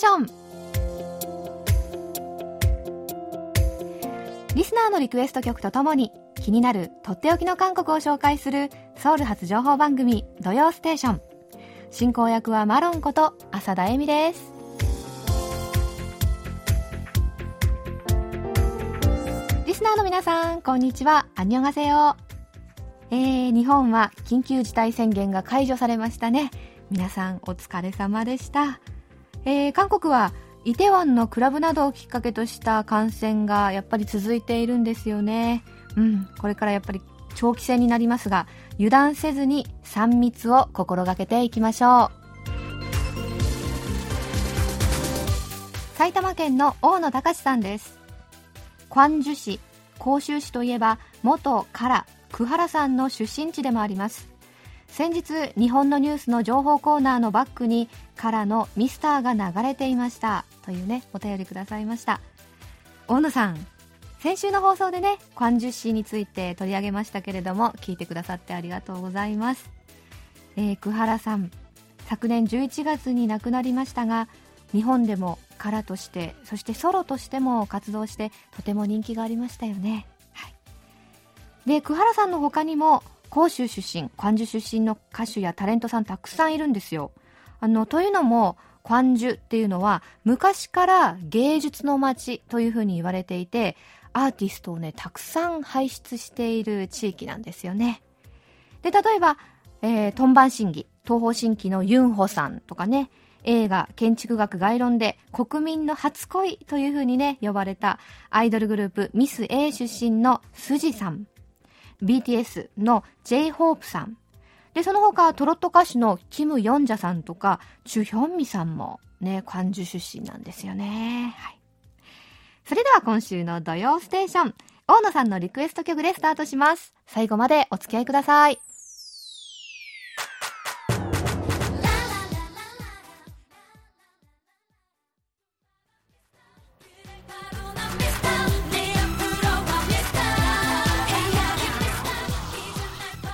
ション。リスナーのリクエスト曲とともに気になるとっておきの韓国を紹介するソウル発情報番組土曜ステーション。進行役はマロンこと浅田恵美です。リスナーの皆さんこんにちは。アンニョンガセヨえー、日本は緊急事態宣言が解除されましたね。皆さんお疲れ様でした、えー、韓国はイテウォンのクラブなどをきっかけとした感染がやっぱり続いているんですよね。うんこれからやっぱり長期戦になりますが油断せずに3密を心がけていきましょう。埼玉県の大野隆さんです。関樹市甲州市といえば元唐久原さんの出身地でもあります。先日日本のニュースの情報コーナーのバックにからのミスターが流れていましたというねお便りくださいました。大野さん先週の放送でね関樹市について取り上げましたけれども聞いてくださってありがとうございます、えー、久原さん昨年11月に亡くなりましたが日本でもカラとしてそしてソロとしても活動してとても人気がありましたよね、はい、で久原さんの他にも広州出身、関樹出身の歌手やタレントさんたくさんいるんですよ。あの、というのも、関樹っていうのは昔から芸術の街というふうに言われていて、アーティストをね、たくさん輩出している地域なんですよね。で、例えば、えー、トンバン審議、東方神起のユンホさんとかね、映画建築学概論で国民の初恋というふうにね、呼ばれたアイドルグループミス A 出身のスジさん。BTS の J-HOPE さん。で、その他、トロット歌手のキム・ヨンジャさんとか、チュ・ヒョンミさんもね、漢字出身なんですよね。はい。それでは今週の土曜ステーション、大野さんのリクエスト曲でスタートします。最後までお付き合いください。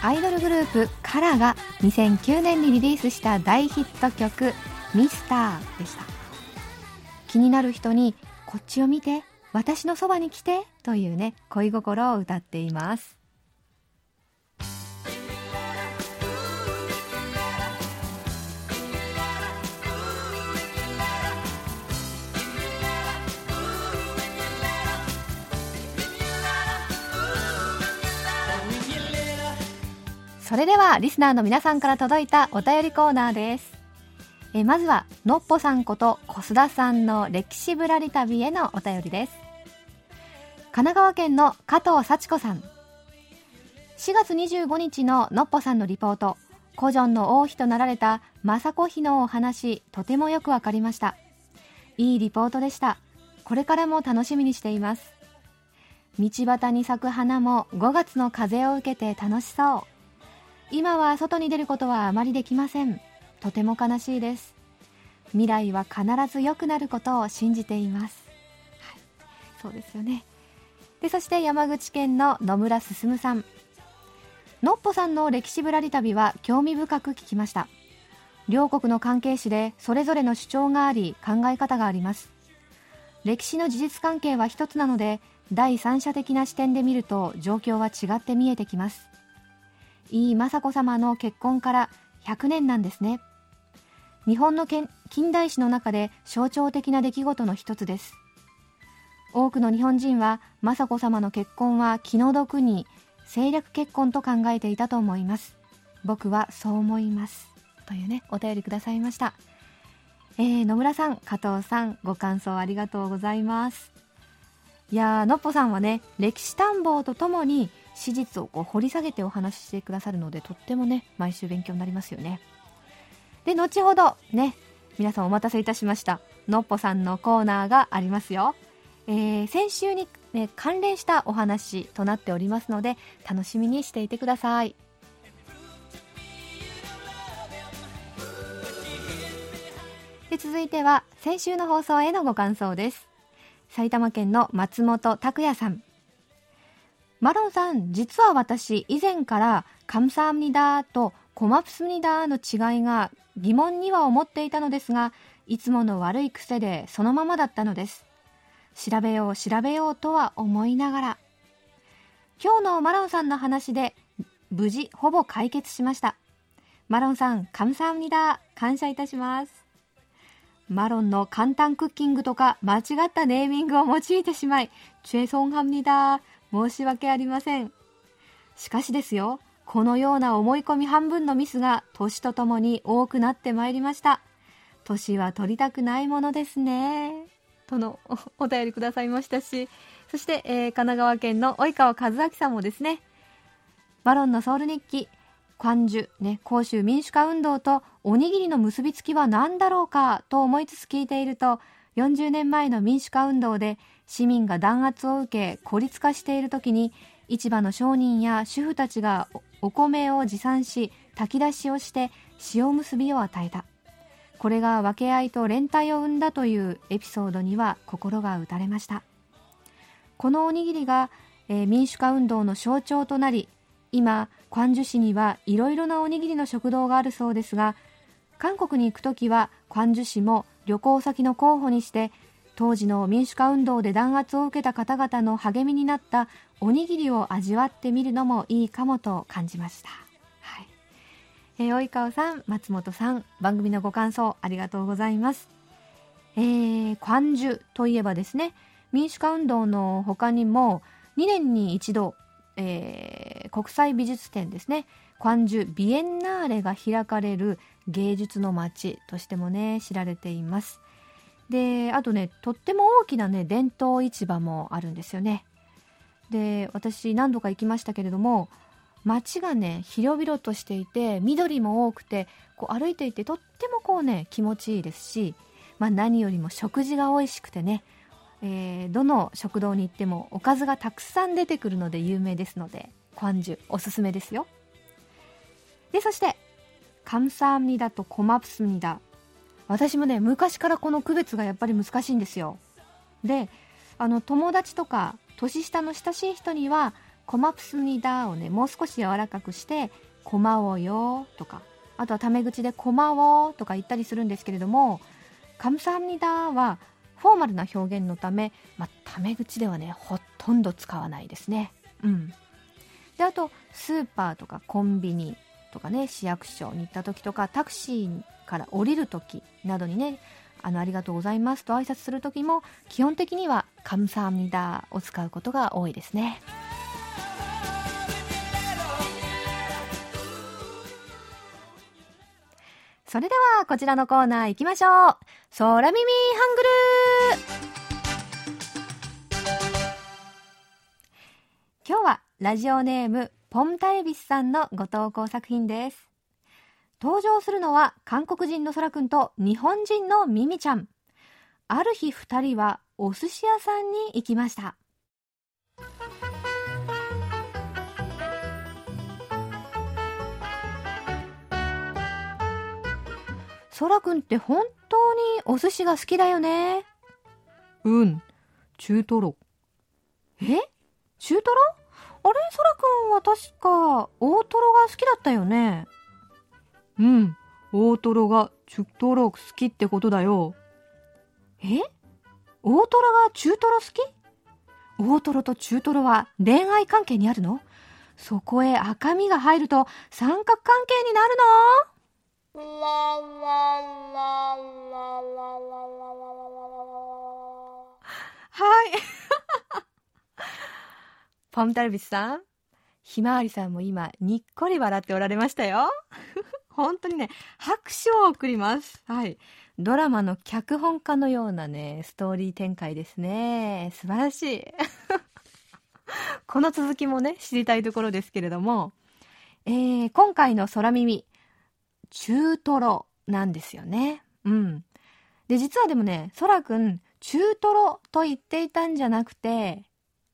アイドルグループカラが2009年にリリースした大ヒット曲「ミスター」でした。気になる人に「こっちを見て私のそばに来て」というね恋心を歌っています。それではリスナーの皆さんから届いたお便りコーナーです。えまずはのっぽさんこと小須田さんの歴史ぶらり旅へのお便りです。神奈川県の加藤幸子さん。4月25日ののっぽさんのリポート。古城の王妃となられた政子妃のお話とてもよくわかりました。いいリポートでした。これからも楽しみにしています。道端に咲く花も5月の風を受けて楽しそう。今は外に出ることはあまりできません。とても悲しいです。未来は必ず良くなることを信じています、はい、そうですよね。でそして山口県の野村進さん。のっぽさんの歴史ぶらり旅は興味深く聞きました。両国の関係史でそれぞれの主張があり考え方があります。歴史の事実関係は一つなので第三者的な視点で見ると状況は違って見えてきます。井伊雅子さまの結婚から100年なんですね。日本の近代史の中で象徴的な出来事の一つです。多くの日本人は雅子さまの結婚は気の毒に政略結婚と考えていたと思います。僕はそう思います。というねお便りくださいました。えー、野村さん加藤さんご感想ありがとうございます。いやーのっぽさんはね歴史探訪とともに史実をこう掘り下げてお話ししてくださるのでとってもね毎週勉強になりますよね。で後ほどね皆さんお待たせいたしましたのっぽさんのコーナーがありますよ、えー、先週に、ね、関連したお話となっておりますので楽しみにしていてください。で続いては先週の放送へのご感想です。埼玉県の松本拓也さん。マロンさん、実は私、以前から、カムサハムニダとコマプスミダの違いが疑問には思っていたのですが、いつもの悪い癖でそのままだったのです。調べよう、調べようとは思いながら。今日のマロンさんの話で、無事、ほぼ解決しました。マロンさん、カムサハムニダ感謝いたします。マロンの簡単クッキングとか間違ったネーミングを用いてしまい、チェソンハムニダー。申し訳ありません。しかしですよこのような思い込み半分のミスが年とともに多くなってまいりました。年は取りたくないものですね。とのお便りくださいましたし、そして、えー、神奈川県の及川和明さんもですね、バロンのソウル日記、関樹、ね、甲州民主化運動とおにぎりの結びつきは何だろうかと思いつつ聞いていると、40年前の民主化運動で市民が弾圧を受け孤立化している時に市場の商人や主婦たちがお米を持参し炊き出しをして塩結びを与えた。これが分け合いと連帯を生んだというエピソードには心が打たれました。このおにぎりが、えー、民主化運動の象徴となり今クジュ市にはいろいろなおにぎりの食堂があるそうですが韓国に行く時はクジュ市も旅行先の候補にして当時の民主化運動で弾圧を受けた方々の励みになったおにぎりを味わってみるのもいいかもと感じましたえー、及川さん、松本さん、番組のご感想ありがとうございます。えー、関樹といえばですね、民主化運動の他にも、2年に一度、えー、国際美術展ですね、関樹ビエンナーレが開かれる芸術の街としてもね、知られています。で、あとね、とっても大きなね、伝統市場もあるんですよね。で、私何度か行きましたけれども、街がね広々としていて緑も多くてこう歩いていてとってもこうね気持ちいいですし、まあ、何よりも食事が美味しくてね、えー、どの食堂に行ってもおかずがたくさん出てくるので有名ですのでコアンジュおすすめですよでそしてカムサーミダとコマプスミダ私もね昔からこの区別がやっぱり難しいんですよであの友達とか年下の親しい人にはコマプスニダーをね、もう少し柔らかくして、コマをよとか、あとはタメ口でコマをとか言ったりするんですけれども、カムサハニダーはフォーマルな表現のため、まあ、タメ口ではね、ほとんど使わないですね。うん。で、あと、スーパーとかコンビニとかね、市役所に行った時とか、タクシーから降りる時などにね、あの、ありがとうございますと挨拶する時も、基本的にはカムサハニダを使うことが多いですね。それではこちらのコーナー行きましょう。空耳ハングル今日はラジオネームポンタエビスさんのご投稿作品です。登場するのは韓国人の空くんと日本人のミミちゃん。ある日二人はお寿司屋さんに行きました。そらくんって本当にお寿司が好きだよね。うん、中トロ。え？中トロ？あれ？そらくんは確か大トロが好きだったよね。うん、大トロが中トロ好きってことだよ。え？大トロが中トロ好き？大トロと中トロは恋愛関係にあるの？そこへ赤みが入ると三角関係になるの？はい。ポムタルビスさん、ひまわりさんも今、にっこり笑っておられましたよ。本当にね、拍手を送ります。はい。ドラマの脚本家のようなね、ストーリー展開ですね。素晴らしい。この続きもね、知りたいところですけれども、えー、今回の空耳、中トロなんですよね。うん。で、実はでもね、そらくん、中トロと言っていたんじゃなくて、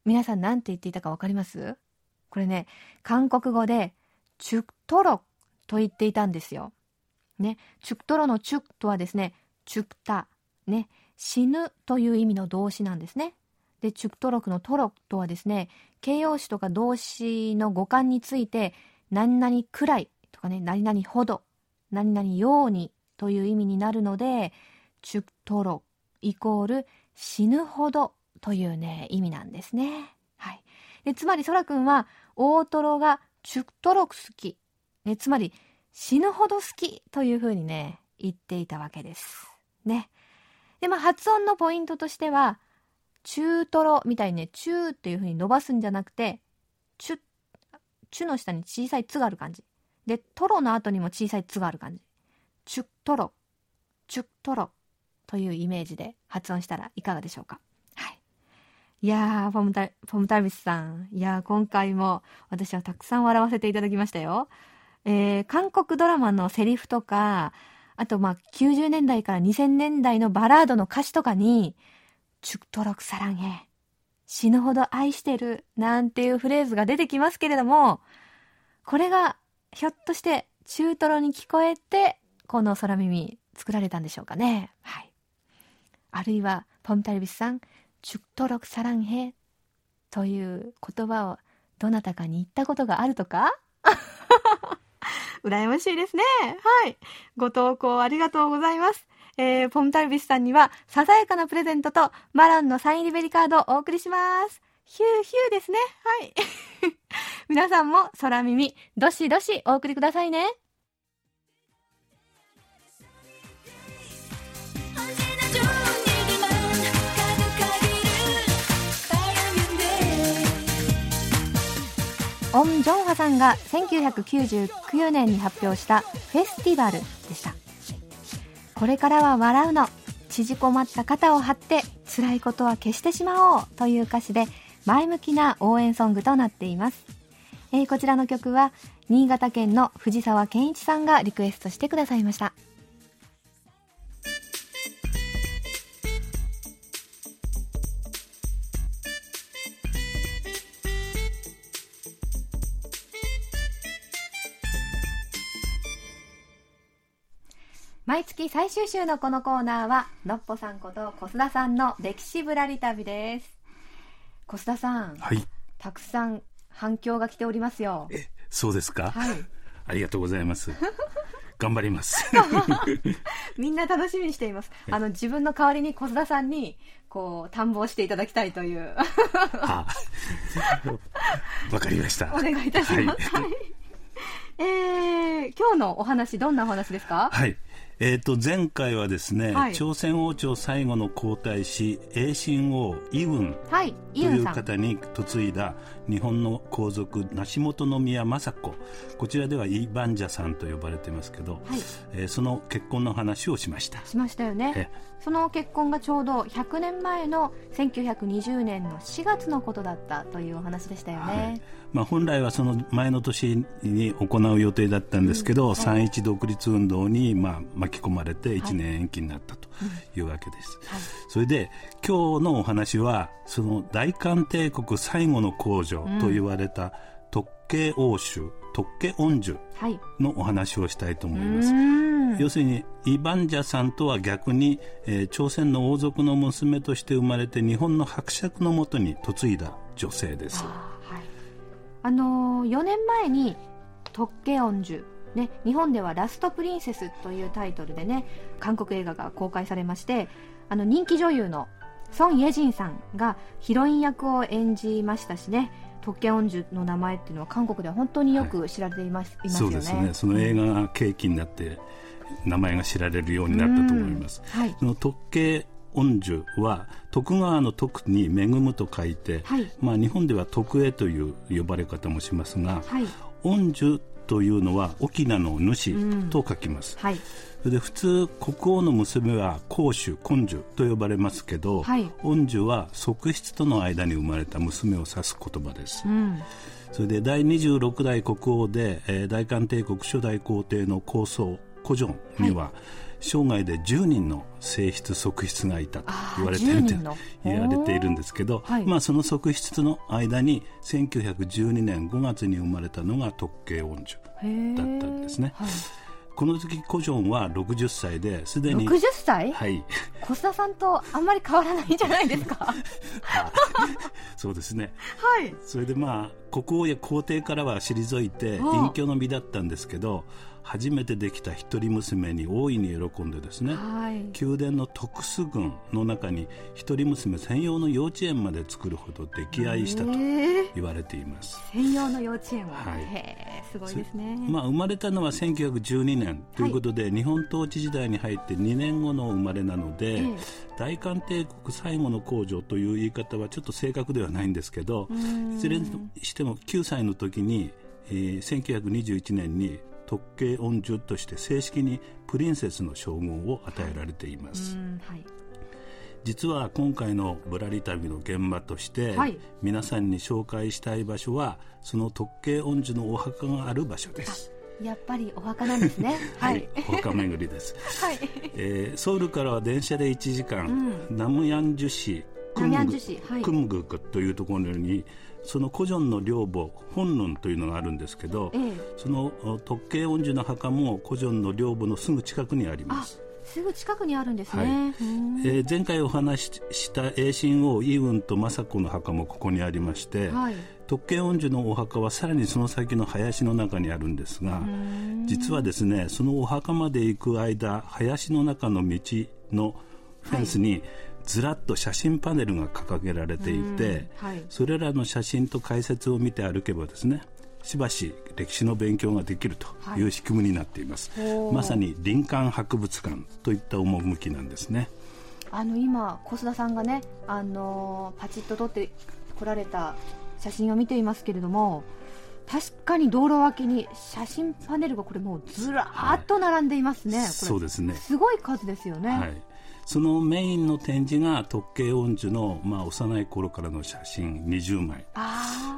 皆さん何て言っていたかわかります？これね、韓国語で、チュトロと言っていたんですよ。ね、チュクトロのチュクとはですね、チュクタ、ね、死ぬという意味の動詞なんですね。で、チュクトロクのトロとはですね、形容詞とか動詞の語感について、何々くらいとかね、何々ほど何々ようにという意味になるので、チュクトロイコール死ぬほどというね、意味なんですね。はい。でつまり、空くんは、大トロがチュクトロク好き。ね、つまり、死ぬほど好きというふうにね、言っていたわけです。ね。で、まあ、発音のポイントとしては、中トロみたいにね、中っていうふうに伸ばすんじゃなくて、チュ、チュの下に小さいつがある感じ。で、トロの後にも小さいつがある感じ。チュットロ、チュットロというイメージで発音したらいかがでしょうか。い。いやー、ポムタ、ポムタルビスさん。いやー、今回も私はたくさん笑わせていただきましたよ。えー、韓国ドラマのセリフとか、あとまあ90年代から2000年代のバラードの歌詞とかに、チュクトロクサランへ、死ぬほど愛してる、なんていうフレーズが出てきますけれども、これがひょっとして中トロに聞こえて、この空耳作られたんでしょうかね。はい。あるいは、ポンタルビスさん、チュクトロクサランへという言葉をどなたかに言ったことがあるとか？羨ましいですね。はい。ご投稿ありがとうございます。えー、ポムタルビスさんには、ささやかなプレゼントと、マロンのサインリベリカードをお送りします。ヒューヒューですね。はい。皆さんも空耳、どしどしお送りくださいね。オン・ジョンハさんが1999年に発表したフェスティバルでした。これからは笑うの縮こまった肩を張って辛いことは消してしまおうという歌詞で前向きな応援ソングとなっています、えー、こちらの曲は新潟県の藤沢健一さんがリクエストしてくださいました。毎月最終週のこのコーナーはのっぽさんこと小須田さんの歴史ぶらり旅です。小須田さん、はい、たくさん反響が来ておりますよ。えそうですか、はい、ありがとうございます。頑張ります。みんな楽しみにしています。あの自分の代わりに小須田さんにこう探訪していただきたいという。わかりました。お願いいたします、はい、えー、今日のお話どんなお話ですか？はいえー、と前回はですね、はい、朝鮮王朝最後の皇太子栄親王イウンという方に嫁いだ日本の皇族梨本宮政子。こちらではイ・バンジャさんと呼ばれてますけど、はい、えー、その結婚の話をしました。しましたよね。その結婚がちょうど100年前の1920年の4月のことだったというお話でしたよね、はいまあ、本来はその前の年に行う予定だったんですけど、うん、三一独立運動にまあ巻き込まれて1年延期になったというわけです、はい、それで今日のお話はその大韓帝国最後の皇女と言われた特権王主特権恩樹のお話をしたいと思います、はい、要するにイ・バンジャさんとは逆に、えー、朝鮮の王族の娘として生まれて日本の伯爵のもとに嫁いだ女性です、はい、あのー、4年前に特権恩樹ね、日本では「ラストプリンセス」というタイトルでね韓国映画が公開されましてあの人気女優のソン・イェジンさんがヒロイン役を演じましたしね特権恩樹の名前っていうのは韓国では本当によく知られていますはい、ますよね。そうですね。その映画が契機になって、名前が知られるようになったと思います。はい、その特権恩樹は徳川の徳に恵むと書いて、はい、まあ日本では徳江という呼ばれ方もしますが、はい、恩樹というのは沖縄の主と書きます。はい。それで普通国王の娘は公主根樹と呼ばれますけど、はい、恩樹は側室との間に生まれた娘を指す言葉です、うん、それで第26代国王で、えー、大韓帝国初代皇帝の高僧古城には、はい、生涯で10人の正室側室がいたと言われている言われているんですけど、はい、まあ、その側室の間に1912年5月に生まれたのが特権恩樹だったんですね。はい。この時コジョンは60歳ですでに60歳？はい。小須田さんとあんまり変わらないんじゃないですか？そうですね。はい。それでまあ国王や皇帝からは退いて隠居の身だったんですけど初めてできた一人娘に大いに喜んでですね、はい、宮殿の特殊軍の中に一人娘専用の幼稚園まで作るほど溺愛したと言われています、えー、専用の幼稚園は、はい、すごいですね、まあ、生まれたのは1912年ということで、はい、日本統治時代に入って2年後の生まれなので、えー、大韓帝国最後の皇女という言い方はちょっと正確ではないんですけどいずれにしても9歳の時に、えー、1921年に特権恩女として正式にプリンセスの称号を与えられています、はい、実は今回のぶらり旅の現場として、はい、皆さんに紹介したい場所はその特権恩女のお墓がある場所です。やっぱりお墓なんですね。はい、お墓巡りです。はい、えー、ソウルからは電車で1時間、うん、ナムヤンジュ市クムグ、はい、クというところにその古城の陵墓本論というのがあるんですけど、ええ、その特慶恩寺の墓も古城の陵墓のすぐ近くにあります。すぐ近くにあるんですね、はい、えー、前回お話しした栄神王イウンと政子の墓もここにありまして、はい、特慶恩寺のお墓はさらにその先の林の中にあるんですが実はですねそのお墓まで行く間林の中の道のフェンスに、はいずらっと写真パネルが掲げられていて、はい、それらの写真と解説を見て歩けばですねしばし歴史の勉強ができるという仕組みになっています、はい、まさに林間博物館といった趣なんですね。あの今小須田さんがねあのパチッと撮ってこられた写真を見ていますけれども確かに道路脇に写真パネルがこれもうずらーっと並んでいますね、はい、そうですね。すごい数ですよね、はいそのメインの展示が特慶恩樹の、まあ、幼い頃からの写真20枚。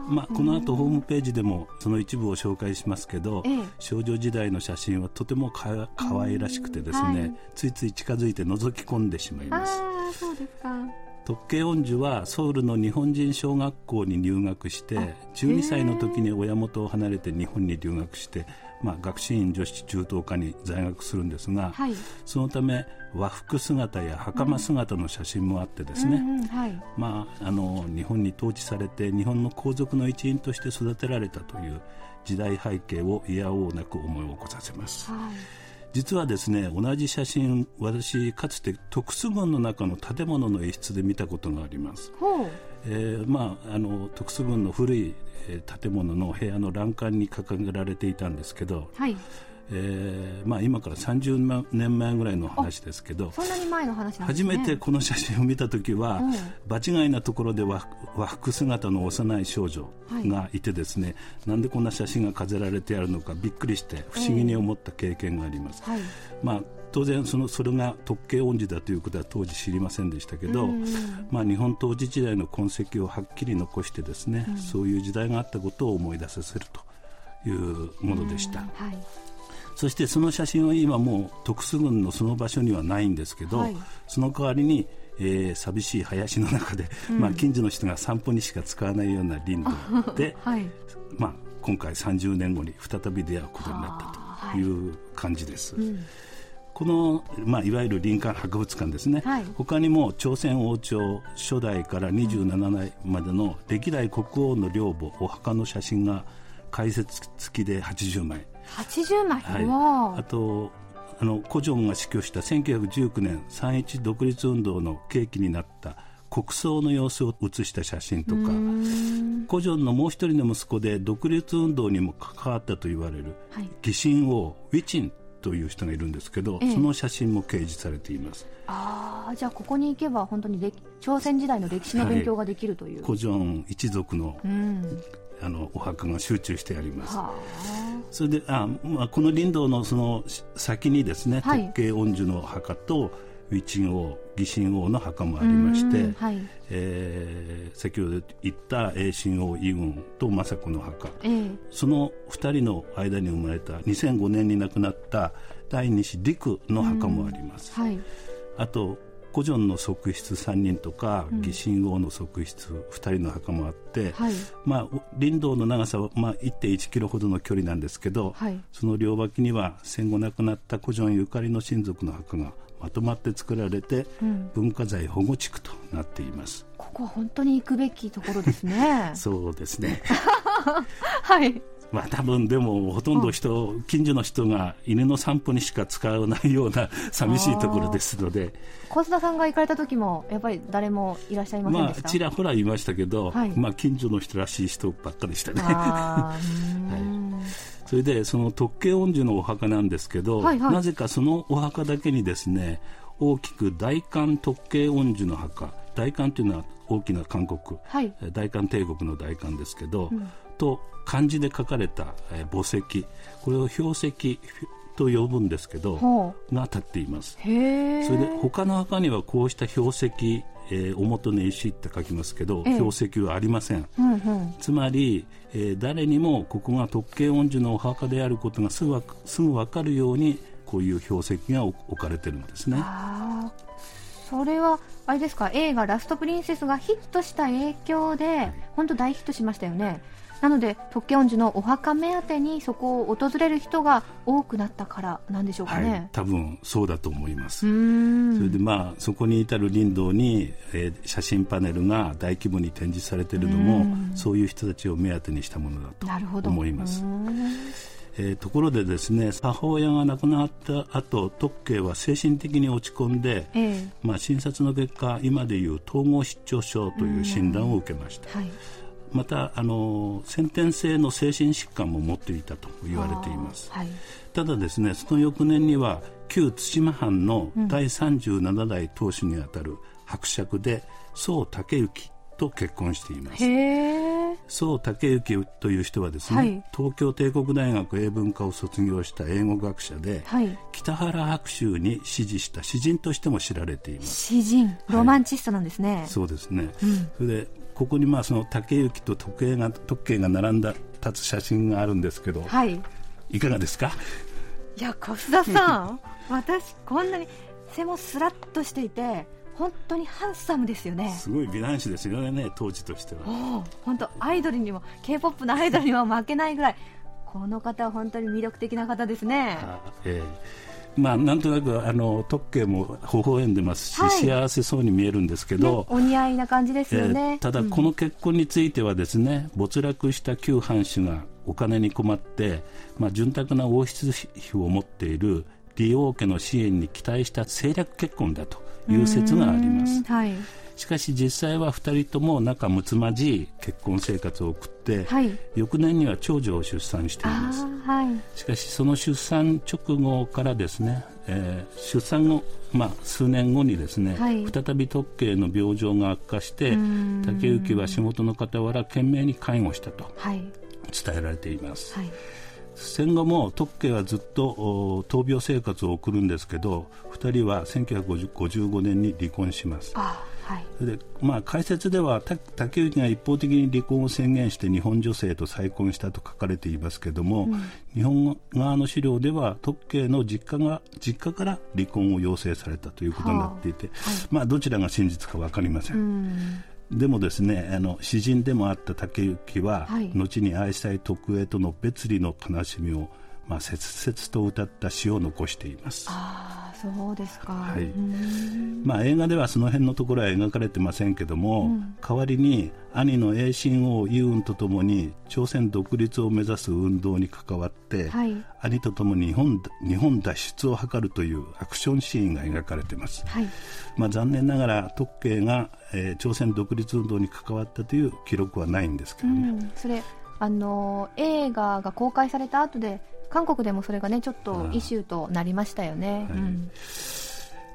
まあ、この後ホームページでもその一部を紹介しますけど、ええ、少女時代の写真はとてもかかわいらしくてですね、はい、ついつい近づいて覗き込んでしまいます。あそうですか。特慶恩樹はソウルの日本人小学校に入学して12歳の時に親元を離れて日本に留学してまあ、学習院女子中等科に在学するんですが、はい、そのため和服姿や袴姿の写真もあってですね、まあ、あの日本に統治されて日本の皇族の一員として育てられたという時代背景をいやおうなく思い起こさせます。はい。実はですね同じ写真私かつて特殊軍の中の建物の一室で見たことがあります、えー、まああの特殊軍の古い建物の部屋の欄干に掲げられていたんですけど、はい。えーまあ、今から30年前ぐらいの話ですけどそんなに前の話、ね、初めてこの写真を見た時は、うん、場違いなところで和和服姿の幼い少女がいてですね、はい、なんでこんな写真が飾られてあるのかびっくりして不思議に思った経験があります。えーはい、まあ当然そのそれが特権恩寺だということは当時知りませんでしたけど、まあ、日本統治時代の痕跡をはっきり残してですね、うん、そういう時代があったことを思い出させるというものでした。はい、そしてその写真は今もう特殊軍のその場所にはないんですけど、はい、その代わりにえー、寂しい林の中で、うん、まあ、近所の人が散歩にしか使わないような林道で、はい、まあ、今回30年後に再び出会うことになったという感じです。うんこの、まあ、いわゆる林間博物館ですね、はい、他にも朝鮮王朝初代から27代までの歴代国王の陵墓お墓の写真が解説付きで80枚。80枚、はい、あ。とあの古城が死去した1919年三一独立運動の契機になった国葬の様子を写した写真とか。古城のもう一人の息子で独立運動にも関わったと言われる、はい、義神王ウィチンという人がいるんですけど、ええ、その写真も掲示されています。ああじゃあここに行けば本当に朝鮮時代の歴史の勉強ができるという、はい、古城一族の、うん、あのお墓が集中してあります。それであ、まあ、この林道のその先にですね、はい、特慶恩樹の墓とウィチン王義神王の墓もありまして、はい、えー、先ほど言った栄神王イ軍と政子の墓、えー、その2人の間に生まれた2005年に亡くなった第二子陸の墓もあります。はい、あと古城の側室3人とか、義神王の側室2人の墓もあって、はい、まあ、林道の長さは、まあ、1.1キロほどの距離なんですけど、はい、その両脇には戦後亡くなった古城ゆかりの親族の墓がまとまって作られて、うん、文化財保護地区となっています。ここは本当に行くべきところですね。そうですね。はい。まあ多分でもほとんど人、近所の人が犬の散歩にしか使わないような寂しいところですので。小須田さんが行かれた時もやっぱり誰もいらっしゃいませんでした、まあ、ちらほらいましたけど、はい、まあ近所の人らしい人ばっかりでしたね。はい、それでその特慶恩樹のお墓なんですけど、はいはい、なぜかそのお墓だけにですね大きく大韓特慶恩樹の墓大韓というのは大きな韓国、はい、大韓帝国の大韓ですけど、うん、と漢字で書かれた、え墓石これを標石と呼ぶんですけどが立っています。それで他の墓にはこうした標石えー、お元の石って書きますけど、標石はありません、うんうん、つまり、えー、誰にもここが特慶恩樹のお墓であることがすぐすぐ分かるようにこういう標石が置かれてるんですね。それはあれですか？映画「ラストプリンセス」がヒットした影響で本当大ヒットしましたよねなので特権恩寺のお墓目当てにそこを訪れる人が多くなったからなんでしょうかね、はい、多分そうだと思います。それでまあそこに至る林道に、えー、写真パネルが大規模に展示されているのもそういう人たちを目当てにしたものだと思います。えー、ところでですね母親が亡くなった後特慶は精神的に落ち込んで、えー、まあ、診察の結果今でいう統合失調症という診断を受けました、はいまたあの先天性の精神疾患も持っていたと言われています、はい、ただですねその翌年には旧対馬藩の第37代当主にあたる伯爵で宋武之と結婚しています。宋武之という人はですね、はい、東京帝国大学英文科を卒業した英語学者で、はい、北原白秋に支持した詩人としても知られています。詩人ロマンチストなんですね、そうですね、うん、それでここにまあその竹行と時計が時計が並んだ立つ写真があるんですけど、はい、いかがですか？いや小須田さん私こんなに背もスラッとしていて本当にハンサムですよね。すごい美男子ですよね当時としては。本当アイドルにも k p o p のアイドルにも負けないぐらいこの方は本当に魅力的な方ですね、ええまあ、なんとなくあの特慶も微笑んでますし、はい、幸せそうに見えるんですけど、ね、お似合いな感じですよね、えー、ただ、この結婚についてはですね、うん、没落した旧藩主がお金に困って、まあ、潤沢な王室費を持っている李王家の支援に期待した政略結婚だという説があります。はいしかし実際は2人とも仲睦まじい結婚生活を送って、はい、翌年には長女を出産しています、はい、しかしその出産直後からですね、えー、出産後、まあ、数年後にですね、はい、再び特慶の病状が悪化して竹内は仕事の傍ら懸命に介護したと伝えられています、戦後も特慶はずっと闘病生活を送るんですけど2人は1955年に離婚します。はい、でまあ、解説では竹内が一方的に離婚を宣言して日本女性と再婚したと書かれていますけれども、うん、日本側の資料では特慶の実家が実家から離婚を要請されたということになっていて、はあはい、まあ、どちらが真実か分かりません。うん。でもですねあの詩人でもあった竹内は、はい、後に愛妻徳栄との別離の悲しみを、まあ、切々と歌った詩を残しています。あそうですか、はい。まあ、映画ではその辺のところは描かれてませんけども、うん、代わりに兄の栄新王イウンとともに朝鮮独立を目指す運動に関わって、はい、兄とともに日本日本脱出を図るというアクションシーンが描かれています、はい。まあ、残念ながら特慶が、えー、朝鮮独立運動に関わったという記録はないんですけどね。うん、それあの映画が公開された後で韓国でもそれがねちょっとイシューとなりましたよね。はい。うん、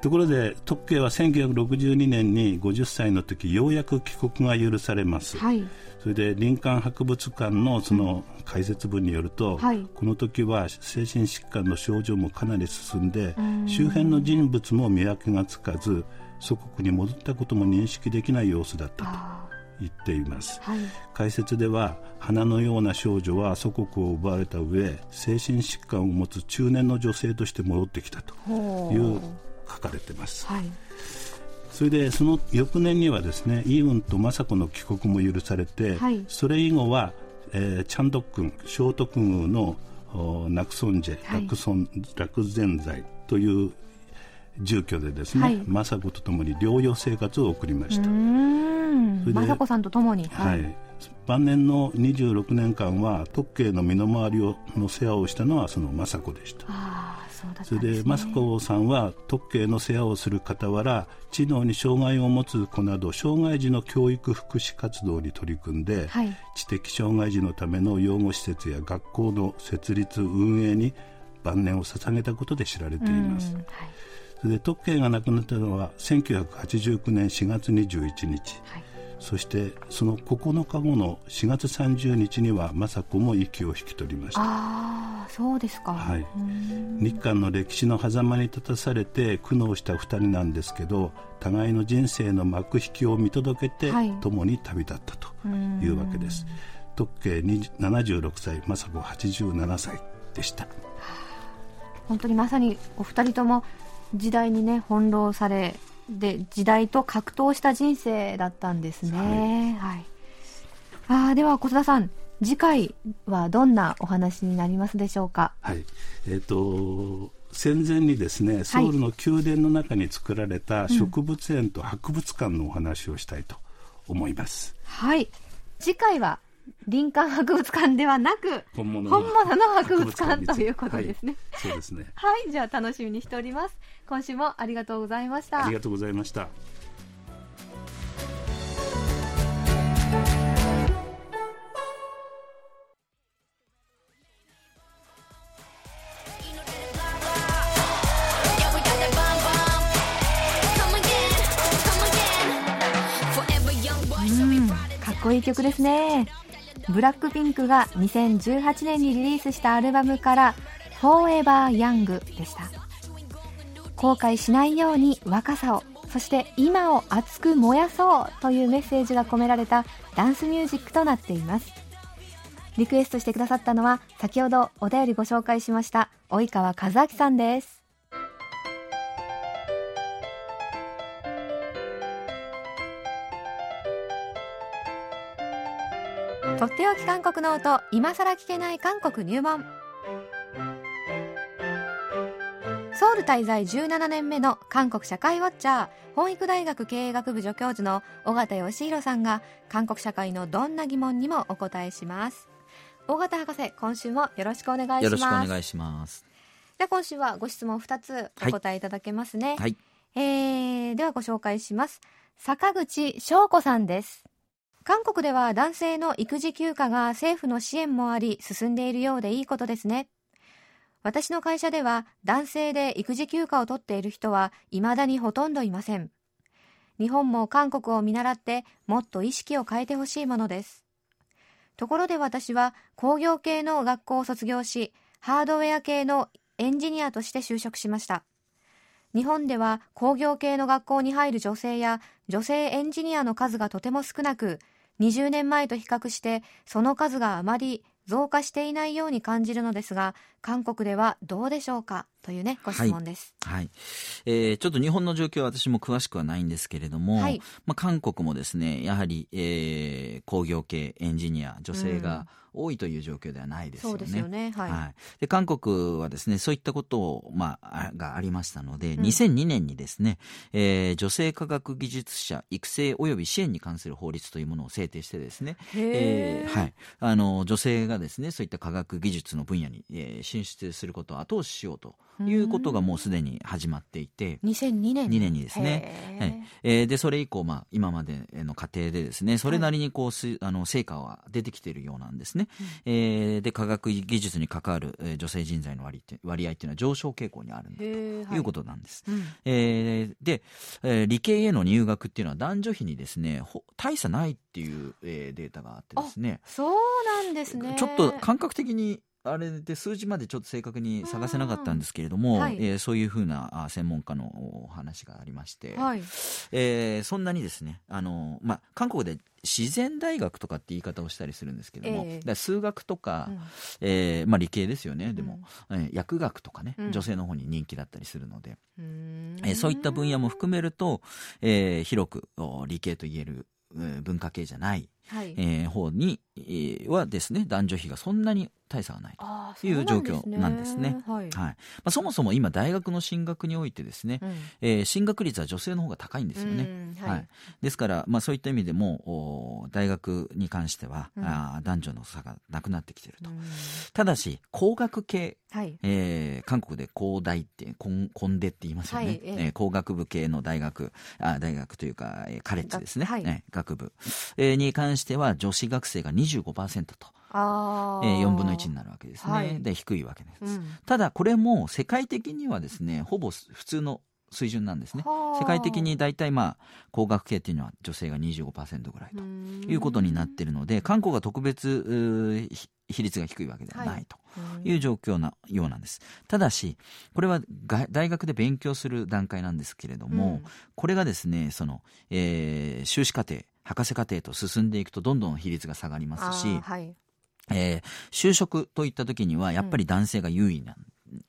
ところで特慶は1962年に50歳の時ようやく帰国が許されます、はい、それで林間博物館のその解説文によると、はい、この時は精神疾患の症状もかなり進んで周辺の人物も見分けがつかず祖国に戻ったことも認識できない様子だったと。言っています、はい、解説では花のような少女は祖国を奪われた上精神疾患を持つ中年の女性として戻ってきたという書かれています、はい、それでその翌年にはですねイウンと雅子の帰国も許されて、はい、それ以後は、えー、チャンドックン聖徳宮のナクソンジェ、はい、楽善罪という住居でですね、はい、雅子とともに療養生活を送りました。ん。雅子さんとともに。はい、晩年の26年間は特慶の身の回りをの世話をしたのはその雅子でした。あそうだ、ね、それで雅子さんは特慶の世話をする傍ら知能に障害を持つ子など障害児の教育福祉活動に取り組んで、はい、知的障害児のための養護施設や学校の設立運営に晩年を捧げたことで知られています、はい、で特慶が亡くなったのは1989年4月21日、はい。そしてその9日後の4月30日には政子も息を引き取りました。ああそうですか、はい、日韓の歴史の狭間に立たされて苦悩した2人なんですけど互いの人生の幕引きを見届けて、はい、共に旅立ったというわけです。特計76歳政子87歳でした。本当にまさにお二人とも時代にね翻弄されで時代と格闘した人生だったんですね。はい、はい、あでは小田さん次回はどんなお話になりますでしょうか？はい。えっ、ー、と戦前にですねソウルの宮殿の中に作られた植物園と博物館のお話をしたいと思います。うん、はい。次回は林間博物館ではなく本物の博物館ということですね、はい、そうですね。はい。じゃあ楽しみにしております。今週もありがとうございました。ありがとうございました。かっこいい曲ですねブラックピンクが2018年にリリースしたアルバムから「Forever Young」でした。後悔しないように若さをそして今を熱く燃やそうというメッセージが込められたダンスミュージックとなっています。リクエストしてくださったのは先ほどお便りご紹介しました及川和明さんです。とっておき韓国の音今さら聞けない韓国入門。ソウル滞在17年目の韓国社会ウォッチャー本育大学経営学部助教授の尾形義弘さんが韓国社会のどんな疑問にもお答えします。尾形博士今週もよろしくお願いします。よろしくお願いします。では今週はご質問2つお答えいただけますね、はいはい、えー、ではご紹介します。坂口翔子さんです韓国では男性の育児休暇が政府の支援もあり進んでいるようでいいことですね。私の会社では男性で育児休暇を取っている人は未だにほとんどいません。日本も韓国を見習ってもっと意識を変えてほしいものです。ところで私は工業系の学校を卒業し、ハードウェア系のエンジニアとして就職しました。日本では工業系の学校に入る女性や女性エンジニアの数がとても少なく、20年前と比較してその数があまり増加していないように感じるのですが韓国ではどうでしょうかというねご質問です、はい、はい、えー、ちょっと日本の状況は私も詳しくはないんですけれども、はい、まあ、韓国もですねやはり、えー、工業系エンジニア女性が、うん。多いという状況ではないですよね。そうですよね。はい。はい、で韓国はですねそういったことをまあがありましたので、うん、2002年にですね、えー、女性科学技術者育成及び支援に関する法律というものを制定してですね、えー、はい。あの女性がですねそういった科学技術の分野に、えー、進出することを後押ししようということがもうすでに始まっていて、2002年 ,2 年にですね、はいえー、でそれ以降まあ今までの過程でですねそれなりにこうす、あの成果は出てきているようなんですね。ね、うん、えー、で科学技術に関わる、えー、女性人材の割割合っていうのは上昇傾向にあるんだとい。うことなんです。はい、えー、で、えー、理系への入学っていうのは男女比にですね大差ないっていう、えー、データがあってですね。そうなんですね。ちょっと感覚的にあれで数字までちょっと正確に探せなかったんですけれども、はい、えー、そういうふうな専門家のお話がありまして、はい、えー、そんなにですねあの、まあ、韓国で自然大学とかって言い方をしたりするんですけども、えー、数学とか、うん、えー、まあ、理系ですよね。でも、うん、えー、薬学とかね、うん、女性の方に人気だったりするので、えー、そういった分野も含めると、えー、広く理系と言える文化系じゃない、はい、えー、方に、えー、はですね男女比がそんなに大差がないと。いう状況なんですね。すね。はい、はい、まあ、そもそも今大学の進学においてですね、うん、えー、進学率は女性の方が高いんですよね。はい、はい、ですから、まあ、そういった意味でも大学に関しては、うん、あ男女の差がなくなってきていると。ただし工学系、はい、えー、韓国で工大ってコンコンデって言いますよね、はいえー、工学部系の大学あ大学というか、えー、カレッジですね、はい、学部、えー、に関しては女子学生が25%と。あえー、4分の1になるわけですね、はい、で低いわけです、うん、ただこれも世界的にはですねほぼ普通の水準なんですね。世界的に大体まあ工学系っていうのは女性が25%ぐらいということになっているので韓国が特別比率が低いわけではないという状況なようなんです。ただし、これは大学で勉強する段階なんですけれども、うん、これがですね、その、えー、修士課程、博士課程と進んでいくとどんどん比率が下がりますし、はい、えー、就職といった時にはやっぱり男性が優位なん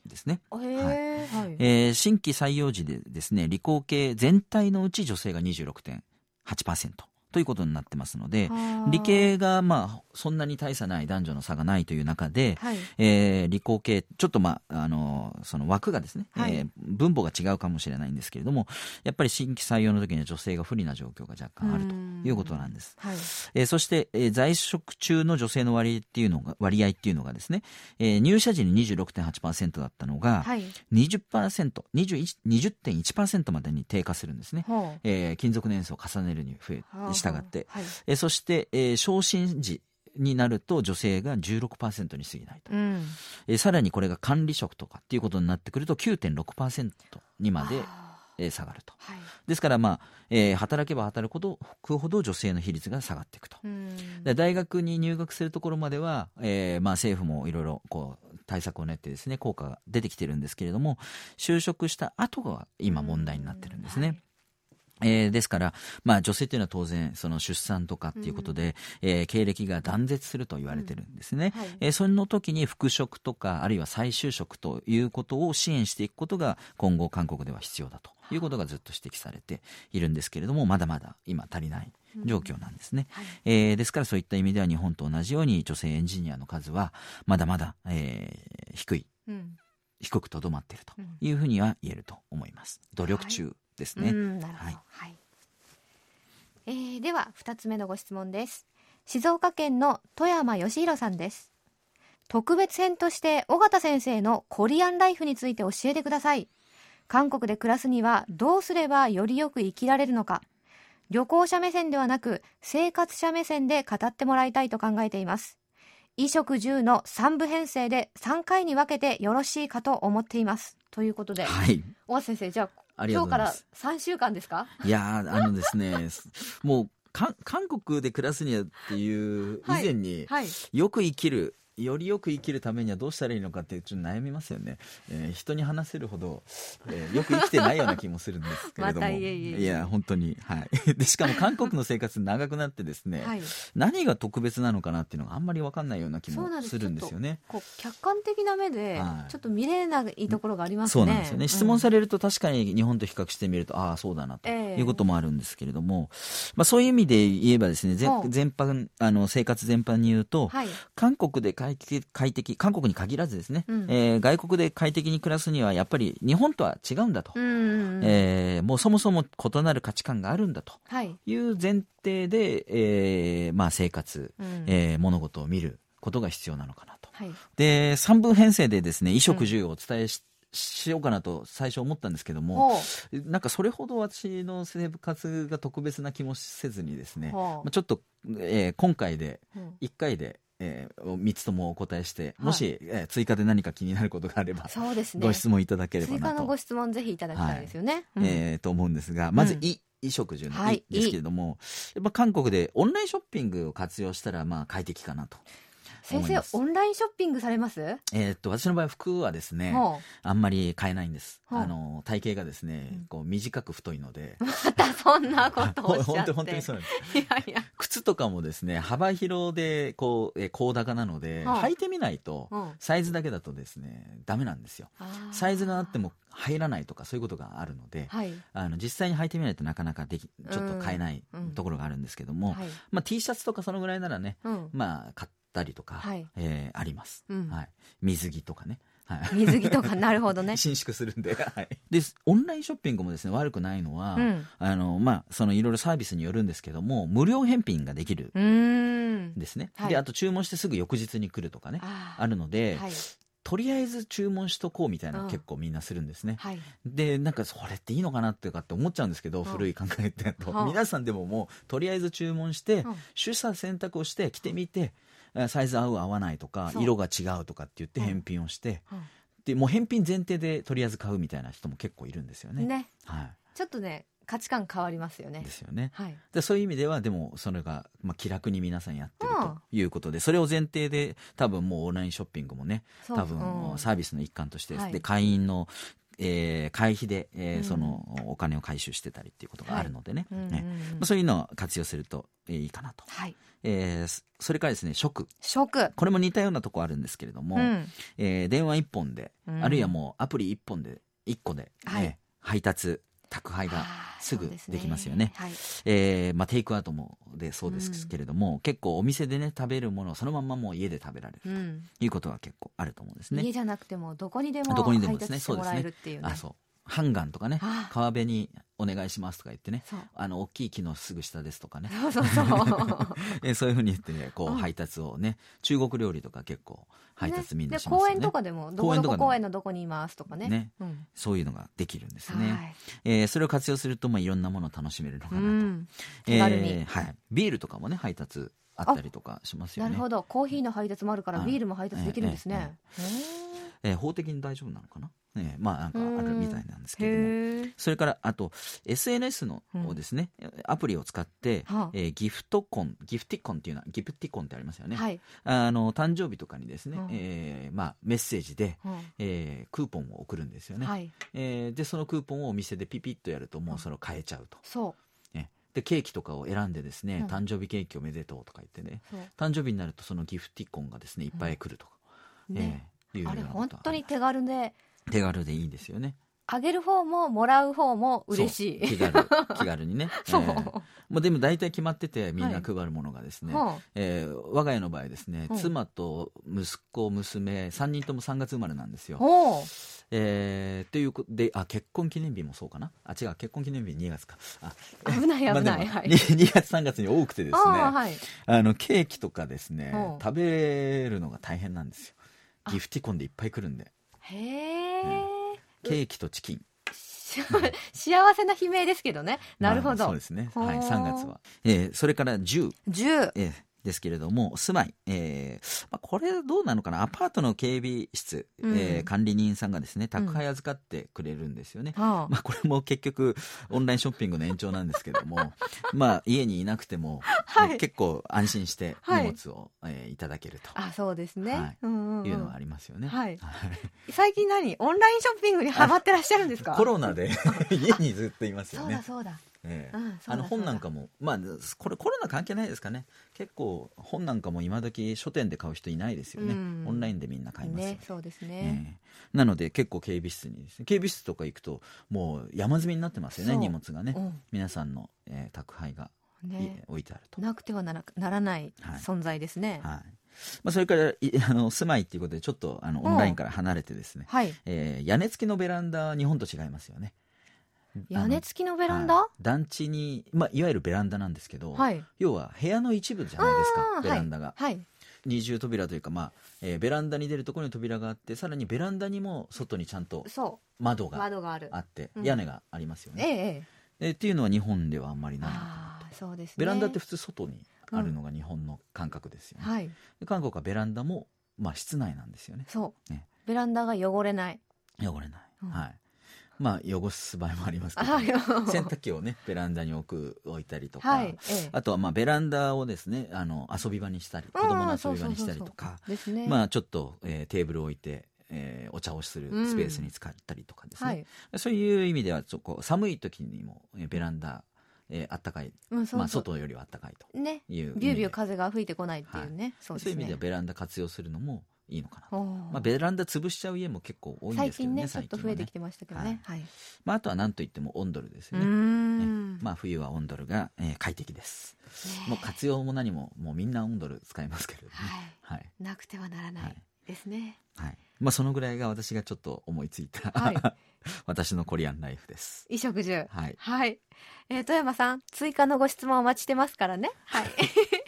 ですね。うん、はいえー、新規採用時でですね、理工系全体のうち女性が26.8%。ということになってますので理系がまあそんなに大差ない男女の差がないという中で、はい、えー、理工系ちょっとまああのその枠がですね、はい、えー、分母が違うかもしれないんですけれどもやっぱり新規採用の時には女性が不利な状況が若干あるということなんです。はい、えー、そして、えー、在職中の女性の割っていうのが割合っていうのがですね、えー、入社時に26.8%だったのが、はい、20%、21 20.1%までに低下するんですね。えー、勤続年数を重ねるに増え従って、はい、えそして、えー、昇進時になると女性が16%に過ぎないと、うん、えさらにこれが管理職とかっていうことになってくると9.6%にまでえ下がると、はい、ですから、まあえー、働けば働くほどほど女性の比率が下がっていくと。大学に入学するところまでは、えーまあ、政府もいろいろこう対策を練ってですね効果が出てきてるんですけれども就職した後が今問題になってるんですね。はいえー、ですから、まあ、女性というのは当然その出産とかっていうことで、うん、えー、経歴が断絶すると言われてるんですね、うんはい、えー、その時に復職とかあるいは再就職ということを支援していくことが今後韓国では必要だということがずっと指摘されているんですけれどもまだまだ今足りない状況なんですね、うんはい、えー、ですからそういった意味では日本と同じように女性エンジニアの数はまだまだ、えー、低い、うん、低くとどまっているというふうには言えると思います。努力中ですね。はい、はい、えー、では2つ目のご質問です。静岡県の富山義弘さんです。特別編として尾形先生のコリアンライフについて教えてください。韓国で暮らすにはどうすればよりよく生きられるのか。旅行者目線ではなく生活者目線で語ってもらいたいと考えています。衣食住の3部編成で3回に分けてよろしいかと思っています。ということで、はい、小川先生、じゃあ今日から3週間ですか？いやあのですねもう韓国で暮らすにはっていう以前に、はいはい、よく生きるよりよく生きるためにはどうしたらいいのかってちょっと悩みますよね、えー、人に話せるほど、えー、よく生きてないような気もするんですけれども。いや本当に。はい。でしかも韓国の生活長くなってですね、はい、何が特別なのかなっていうのがあんまり分かんないような気もするんですよね。こう客観的な目でちょっと見れないところがありますね、そうなんですよね。質問されると確かに日本と比較してみると、ああそうだなということもあるんですけれども、まあ、そういう意味で言えばですね全全般あの生活全般に言うと、はい、韓国で快適快適韓国に限らずですね、うん、えー、外国で快適に暮らすにはやっぱり日本とは違うんだと、うんうんうん、えー、もうそもそも異なる価値観があるんだと。い。う前提で、えーまあ、生活、うん、えー、物事を見ることが必要なのかなと。はい、で3分編成でですね衣食住をお伝えししようかなと最初思ったんですけども、なんかそれほど私の生活が特別な気もせずにですね、まあ、ちょっと、えー、今回で1回でえー、3つともお答えして、もし、えー、追加で何か気になることがあれば、そうですね、ご質問いただければ追加のご質問ぜひいただきたいですよね。はえー、と思うんですが、まず、い、衣食住の「い」ですけれども、やっぱ韓国でオンラインショッピングを活用したらまあ快適かなと先生オンラインショッピングされます？えー、っと私の場合服はですねあんまり買えないんです。あの体型がですねこう短く太いので。またそんなことを本当本当にそうなんです。いやいや。靴とかもですね幅広でこう、え高高なので、履いてみないと、サイズだけだとですねダメなんですよ。サイズがあっても入らないとかそういうことがあるので、はい、あの実際に履いてみないとなかなかできちょっと買えないところがあるんですけども、うんはい、まあ、T シャツとかそのぐらいならね、うん、まあ買ってたりとか、はい、えー、あります、うん、はい、水着とかね。はい、水着とか なるほどね。伸縮するんで, はい、でオンラインショッピングもですね悪くないのは、うん、あのまあそのいろいろサービスによるんですけども無料返品ができるん。ですね、はい、であと注文してすぐ翌日に来るとかねあるので、はい、とりあえず注文しとこうみたいな結構みんなするんですね、はい、でなんかそれっていいのかなってかって思っちゃうんですけど、古い考えってと、皆さんでももうとりあえず注文して、取捨選択をして着てみて、サイズ合う合わないとか色が違うとかって言って返品をして、うん、でもう返品前提でとりあえず買うみたいな人も結構いるんですよね。ね。はい、ちょっとね価値観変わりますよね。ですよね。はい、でそういう意味ではでもそれが、まあ、気楽に皆さんやってるということで、うん、それを前提で多分もうオンラインショッピングもね多分サービスの一環として、はい、で会員のえー、会費で、えー、そのお金を回収してたりっていうことがあるのでね,、ね。まあ、そういうのを活用するといいかなと、はい。えー、それからですね食。食。これも似たようなとこあるんですけれども、うん、えー、電話一本で、うん、あるいはもうアプリ一本で一個で、はい、配達宅配がすぐできますよね。ねはい、えー、まあ、テイクアウトもでそうですけれども、うん、結構お店でね食べるものをそのままもう家で食べられるということは結構あると思うんですね。家じゃなくてもどこにでも配達してもらえるっていうね。あそうハンガンとかね川辺にお願いしますとか言ってねあの大きい木のすぐ下ですとかね。そうそうそう。えそういうふうに言ってねこう配達をね、中国料理とか結構配達みんなしますよね、公園とかでもどこどこ公園のどこにいますとかね。ね、うん、そういうのができるんですね、はい、えー、それを活用すると、まあ、いろんなものを楽しめるのかなと、うん、えー、はい、ビールとかもね配達あったりとかしますよね。なるほど。コーヒーの配達もあるからビールも配達できるんですね、えーえー。えー、法的に大丈夫なのかな？ね、まあなんかあるみたいなんですけども。それからあと SNS のをですね、うん、アプリを使って、はあ、えー、ギフトコンギフティコンっていうのはギフティコンってありますよね、はい、あの誕生日とかにですね、はあ、えー、まあ、メッセージで、はあ、えー、クーポンを送るんですよね、はい、えー、でそのクーポンをお店でピピッとやるともうそれを買えちゃうと。そうでケーキとかを選んでですね、うん、誕生日ケーキおめでとうとか言ってね誕生日になるとそのギフティコンがですねいっぱい来るとか、うん、ね、えー、あれ本当に手軽で手軽でいいですよね。あげる方ももらう方も嬉しい。気軽 気軽にね。そう、えー、もうでも大体決まっててみんな配るものがですね、はい、えー、我が家の場合ですね、妻と息子娘3人とも3月生まれなんですよ。えー、ということであ結婚記念日もそうかな？あ違う結婚記念日2月か。あ危ない危ない、まあ、はい、2, 月3月に多くてですねあ、はい、あのケーキとかですね食べるのが大変なんですよ。ギフティコンでいっぱい来るんで。へえ、ケーキとチキン 幸せな悲鳴ですけどね。なるほど。まあ、そうですね。はい、3月は。えー、それから10。10。えーですけれども、住まい、えーまあ、これどうなのかな、アパートの警備室、うん、えー、管理人さんがですね、宅配預かってくれるんですよね。うん、まあ、これも結局、オンラインショッピングの延長なんですけれども、まあ、家にいなくても、はい、結構安心して荷物を、はい、えー、いただけると。あ、そうですね。はい、うんうん、いうのはありますよね。はい。最近何？オンラインショッピングにハマってらっしゃるんですか？コロナで 家にずっといますよね。そうだそうだ。ええ、あの本なんかも、まあ、これコロナ関係ないですかね。結構本なんかも今時書店で買う人いないですよね、うん、オンラインでみんな買いますね。そうですね、えなので結構警備室に警備室とか行くともう山積みになってますよね荷物がね、うん、皆さんの、えー、宅配が、ね、置いてあると。なくてはならならない存在ですね、はい、はいまあ、それから あの住まいっていうことでちょっとあのオンラインから離れてですね、はい、えー、屋根付きのベランダ日本と違いますよね屋根付きのベランダ、はい、団地に、まあ、いわゆるベランダなんですけど、はい、要は部屋の一部じゃないですかベランダが、はい、二重扉というか、まあえー、ベランダに出るところに扉があってさらにベランダにも外にちゃんと窓があって屋根がありますよね、えええっていうのは日本ではあんまりないそうです、ね、ベランダって普通外にあるのが日本の感覚ですよね、うん。はい、韓国はベランダも、まあ、室内なんですよね。そう、ね、ベランダが汚れない。汚れない、うん、はいまあ、汚す場合もありますけど、洗濯機をねベランダに置く置いたりとか、はい、あとはまあベランダをですねあの遊び場にしたり子供の遊び場にしたりとか。まあちょっと、えー、テーブルを置いてえー、お茶をするスペースに使ったりとかですね、うんはい、そういう意味ではちょこう寒い時にもベランダえー、あったかい、うん、そうそう。まあ、外よりはあったかいという、ね、ビュービュー風が吹いてこないっていうね、はい、そう、ね、いう意味ではベランダ活用するのもいいのかなまあ、ベランダ潰しちゃう家も結構多いんですけどね最近ねちょっと増えてきてましたけどね、はい、まあ、あとは何といってもオンドルですよね。ね、まあ、冬はオンドルが、えー、快適です、もう活用も何ももうみんなオンドル使いますけれどね、はい、はい、なくてはならない。ですね、はい。まあ、そのぐらいが私がちょっと思いついた、はい、私のコリアンライフです。衣食住。はい、はい。えー、富山さん追加のご質問お待ちしてますからね。はい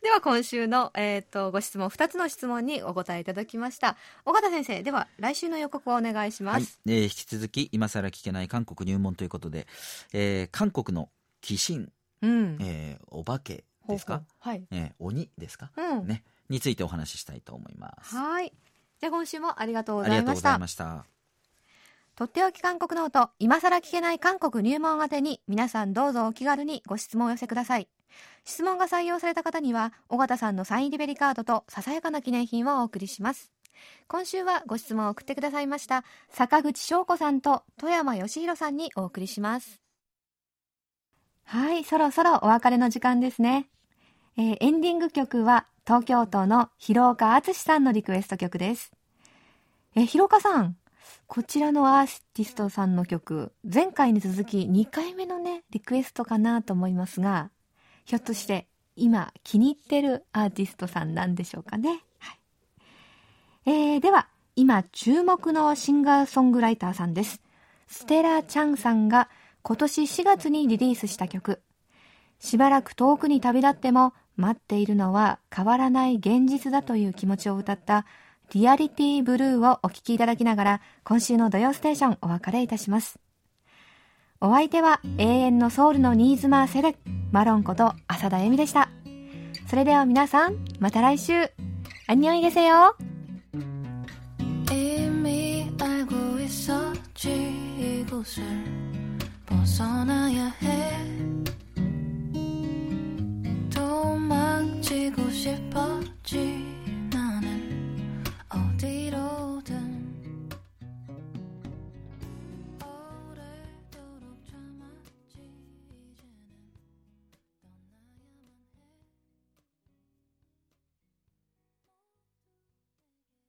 では今週の、えーと、ご質問2つの質問にお答えいただきました。尾形先生では来週の予告をお願いします、はい、えー、引き続き今更聞けない韓国入門ということで、えー、韓国の鬼神、うん。えー、お化けですか？はい、えー、鬼ですか、うん。ね、についてお話ししたいと思います。はい。じゃあ今週もありがとうございました。とっておき韓国ノート今更聞けない韓国入門宛てに皆さんどうぞお気軽にご質問をお寄せください質問が採用された方には尾形さんのサインリベリカードとささやかな記念品をお送りします。今週はご質問を送ってくださいました坂口翔子さんと富山義弘さんにお送りします。はいそろそろお別れの時間ですね、えー、エンディング曲は東京都の広岡敦さんのリクエスト曲です。えー、広岡さんこちらのアーティストさんの曲前回に続き2回目のねリクエストかなと思いますがひょっとして今気に入ってるアーティストさんなんでしょうかね。はいえー、では、今注目のシンガーソングライターさんです。ステラ・チャンさんが今年4月にリリースした曲。しばらく遠くに旅立っても待っているのは変わらない現実だという気持ちを歌ったリアリティブルーをお聴きいただきながら今週の土曜ステーションお別れいたします。お相手は永遠のソウルの新妻セレ、マロンこと浅田恵美でした。それでは皆さん、また来週。アニョンイゲセよ。지고싶지